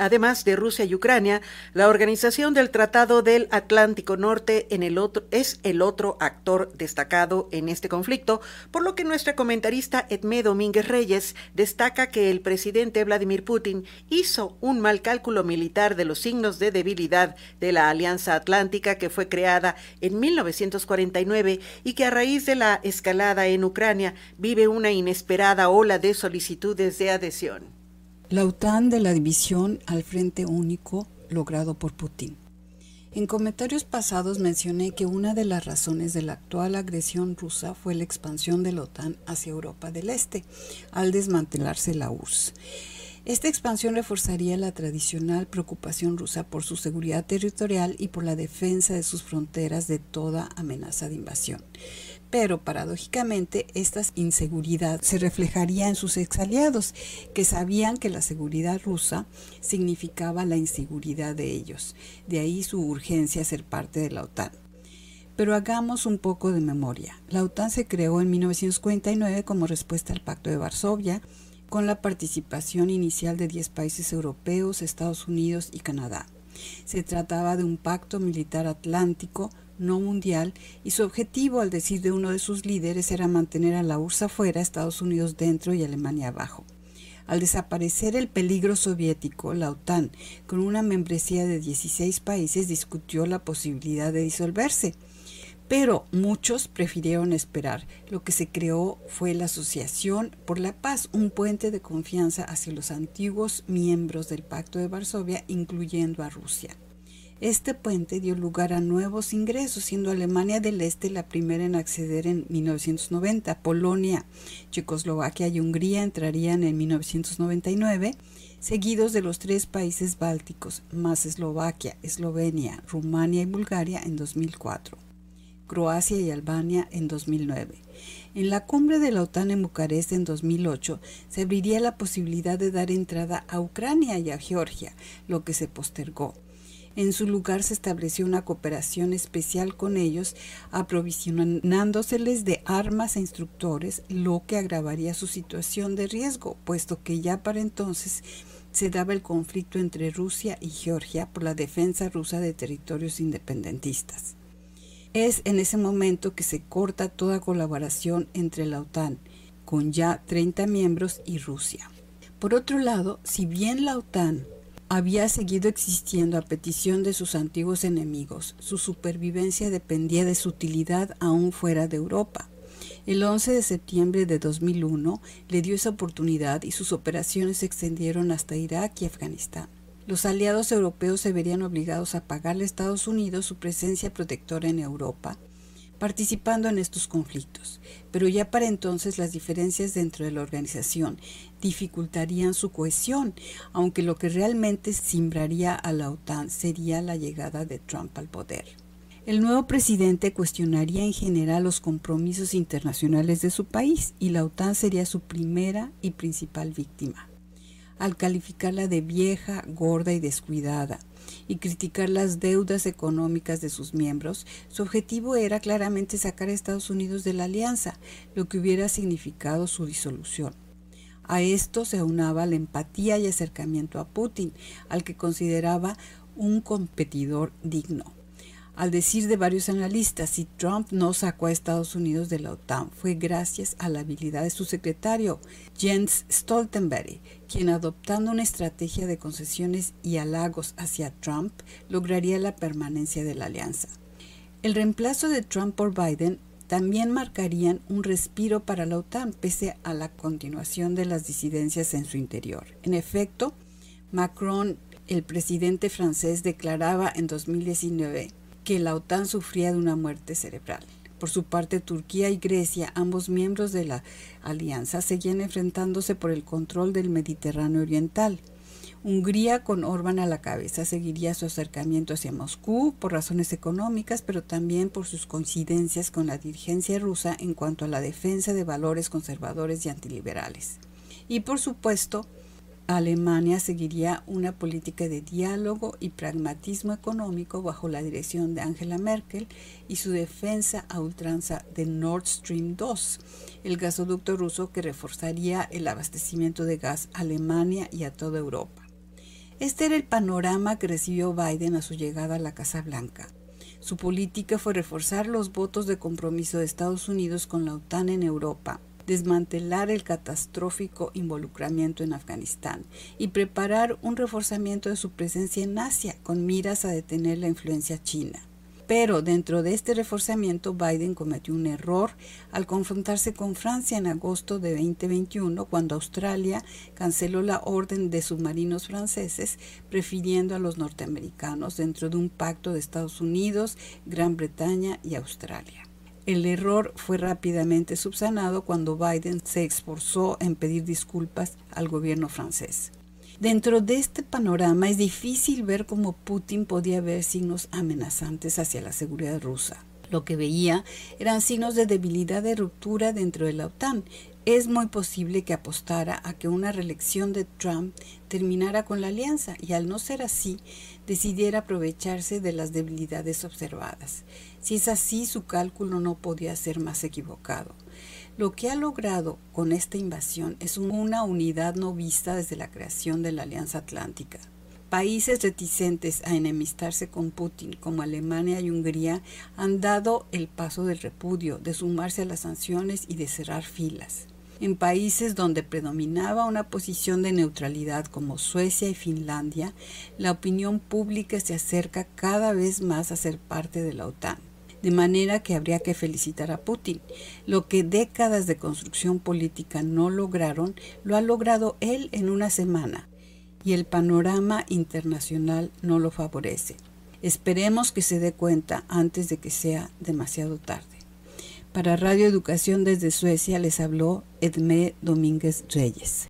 además de Rusia y Ucrania, la organización del Tratado del Atlántico Norte es el otro actor destacado en este conflicto, por lo que nuestra comentarista Edmé Domínguez Reyes destaca que el presidente Vladimir Putin hizo un mal cálculo militar de los signos de debilidad de la Alianza Atlántica que fue creada en 1949 y que a raíz de la escalada en Ucrania vive una inesperada ola de solicitudes de adhesión. La OTAN de la división al Frente Único logrado por Putin. En comentarios pasados mencioné que una de las razones de la actual agresión rusa fue la expansión de la OTAN hacia Europa del Este, al desmantelarse la URSS. Esta expansión reforzaría la tradicional preocupación rusa por su seguridad territorial y por la defensa de sus fronteras de toda amenaza de invasión. Pero paradójicamente, esta inseguridad se reflejaría en sus exaliados, que sabían que la seguridad rusa significaba la inseguridad de ellos. De ahí su urgencia a ser parte de la OTAN. Pero hagamos un poco de memoria. La OTAN se creó en 1949 como respuesta al Pacto de Varsovia, con la participación inicial de 10 países europeos, Estados Unidos y Canadá. Se trataba de un pacto militar atlántico no mundial, y su objetivo, al decir de uno de sus líderes, era mantener a la URSS afuera, Estados Unidos dentro y Alemania abajo. Al desaparecer el peligro soviético, la OTAN, con una membresía de 16 países, discutió la posibilidad de disolverse. Pero muchos prefirieron esperar. Lo que se creó fue la Asociación por la Paz, un puente de confianza hacia los antiguos miembros del Pacto de Varsovia, incluyendo a Rusia. Este puente dio lugar a nuevos ingresos, siendo Alemania del Este la primera en acceder en 1990. Polonia, Checoslovaquia y Hungría entrarían en 1999, seguidos de los tres países bálticos, más Eslovaquia, Eslovenia, Rumania y Bulgaria en 2004. Croacia y Albania en 2009. En la cumbre de la OTAN en Bucarest en 2008 se abriría la posibilidad de dar entrada a Ucrania y a Georgia, lo que se postergó. En su lugar se estableció una cooperación especial con ellos, aprovisionándoseles de armas e instructores, lo que agravaría su situación de riesgo, puesto que ya para entonces se daba el conflicto entre Rusia y Georgia por la defensa rusa de territorios independentistas. Es en ese momento que se corta toda colaboración entre la OTAN, con ya 30 miembros, y Rusia. Por otro lado, si bien la OTAN había seguido existiendo a petición de sus antiguos enemigos. Su supervivencia dependía de su utilidad aún fuera de Europa. El 11 de septiembre de 2001 le dio esa oportunidad y sus operaciones se extendieron hasta Irak y Afganistán. Los aliados europeos se verían obligados a pagarle a Estados Unidos su presencia protectora en Europa participando en estos conflictos, pero ya para entonces las diferencias dentro de la organización dificultarían su cohesión, aunque lo que realmente simbraría a la OTAN sería la llegada de Trump al poder. El nuevo presidente cuestionaría en general los compromisos internacionales de su país y la OTAN sería su primera y principal víctima. Al calificarla de vieja, gorda y descuidada, y criticar las deudas económicas de sus miembros, su objetivo era claramente sacar a Estados Unidos de la alianza, lo que hubiera significado su disolución. A esto se aunaba la empatía y acercamiento a Putin, al que consideraba un competidor digno. Al decir de varios analistas, si Trump no sacó a Estados Unidos de la OTAN fue gracias a la habilidad de su secretario, Jens Stoltenberg, quien adoptando una estrategia de concesiones y halagos hacia Trump lograría la permanencia de la alianza. El reemplazo de Trump por Biden también marcarían un respiro para la OTAN pese a la continuación de las disidencias en su interior. En efecto, Macron, el presidente francés, declaraba en 2019 que la OTAN sufría de una muerte cerebral. Por su parte, Turquía y Grecia, ambos miembros de la alianza, seguían enfrentándose por el control del Mediterráneo Oriental. Hungría, con Orbán a la cabeza, seguiría su acercamiento hacia Moscú por razones económicas, pero también por sus coincidencias con la dirigencia rusa en cuanto a la defensa de valores conservadores y antiliberales. Y por supuesto, Alemania seguiría una política de diálogo y pragmatismo económico bajo la dirección de Angela Merkel y su defensa a ultranza de Nord Stream 2, el gasoducto ruso que reforzaría el abastecimiento de gas a Alemania y a toda Europa. Este era el panorama que recibió Biden a su llegada a la Casa Blanca. Su política fue reforzar los votos de compromiso de Estados Unidos con la OTAN en Europa, desmantelar el catastrófico involucramiento en Afganistán y preparar un reforzamiento de su presencia en Asia con miras a detener la influencia china. Pero dentro de este reforzamiento, Biden cometió un error al confrontarse con Francia en agosto de 2021, cuando Australia canceló la orden de submarinos franceses, prefiriendo a los norteamericanos dentro de un pacto de Estados Unidos, Gran Bretaña y Australia. El error fue rápidamente subsanado cuando Biden se esforzó en pedir disculpas al gobierno francés. Dentro de este panorama es difícil ver cómo Putin podía ver signos amenazantes hacia la seguridad rusa. Lo que veía eran signos de debilidad de ruptura dentro de la OTAN. Es muy posible que apostara a que una reelección de Trump terminara con la alianza y al no ser así, decidiera aprovecharse de las debilidades observadas. Si es así, su cálculo no podía ser más equivocado. Lo que ha logrado con esta invasión es una unidad no vista desde la creación de la Alianza Atlántica. Países reticentes a enemistarse con Putin, como Alemania y Hungría, han dado el paso del repudio, de sumarse a las sanciones y de cerrar filas. En países donde predominaba una posición de neutralidad como Suecia y Finlandia, la opinión pública se acerca cada vez más a ser parte de la OTAN de manera que habría que felicitar a Putin. Lo que décadas de construcción política no lograron, lo ha logrado él en una semana, y el panorama internacional no lo favorece. Esperemos que se dé cuenta antes de que sea demasiado tarde. Para Radio Educación desde Suecia les habló Edmé Domínguez Reyes.